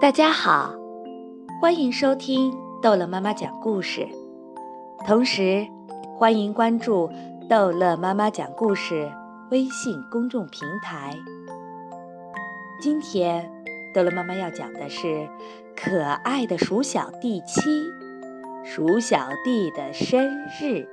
大家好，欢迎收听逗乐妈妈讲故事，同时欢迎关注逗乐妈妈讲故事微信公众平台。今天逗乐妈妈要讲的是可爱的鼠小弟七，鼠小弟的生日，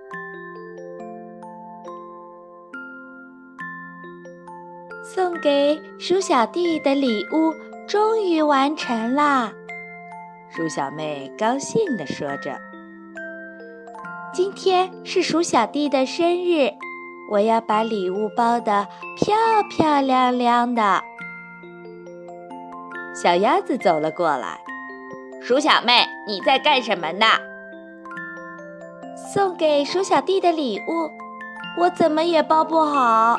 送给鼠小弟的礼物。终于完成啦！鼠小妹高兴地说着：“今天是鼠小弟的生日，我要把礼物包得漂漂亮亮的。”小鸭子走了过来：“鼠小妹，你在干什么呢？”“送给鼠小弟的礼物，我怎么也包不好。”“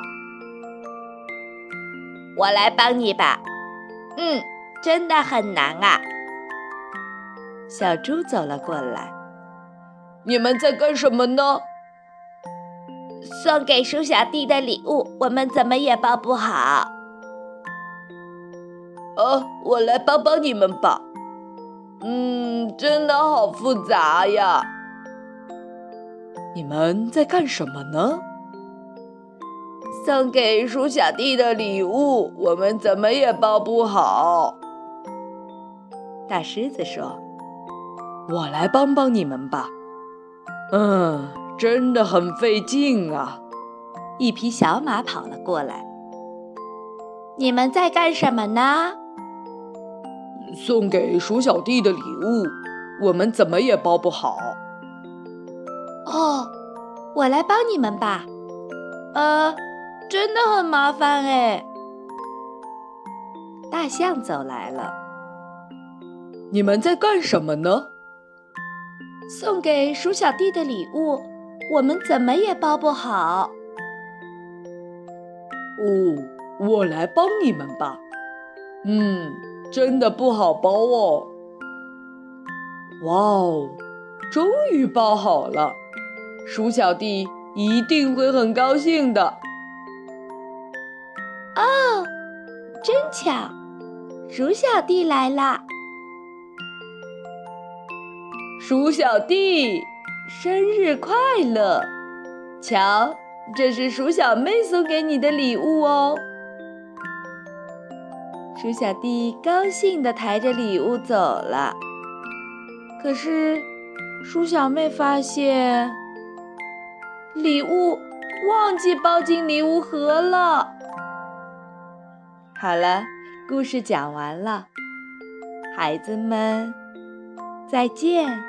我来帮你吧。”嗯，真的很难啊！小猪走了过来，你们在干什么呢？送给鼠小弟的礼物，我们怎么也包不好。哦，我来帮帮你们吧。嗯，真的好复杂呀！你们在干什么呢？送给鼠小弟的礼物，我们怎么也包不好。大狮子说：“我来帮帮你们吧。”嗯，真的很费劲啊。一匹小马跑了过来：“你们在干什么呢？”送给鼠小弟的礼物，我们怎么也包不好。哦，我来帮你们吧。呃。真的很麻烦哎！大象走来了，你们在干什么呢？送给鼠小弟的礼物，我们怎么也包不好。哦，我来帮你们吧。嗯，真的不好包哦。哇哦，终于包好了，鼠小弟一定会很高兴的。哦，真巧，鼠小弟来啦！鼠小弟，生日快乐！瞧，这是鼠小妹送给你的礼物哦。鼠小弟高兴地抬着礼物走了。可是，鼠小妹发现礼物忘记包进礼物盒了。好了，故事讲完了，孩子们，再见。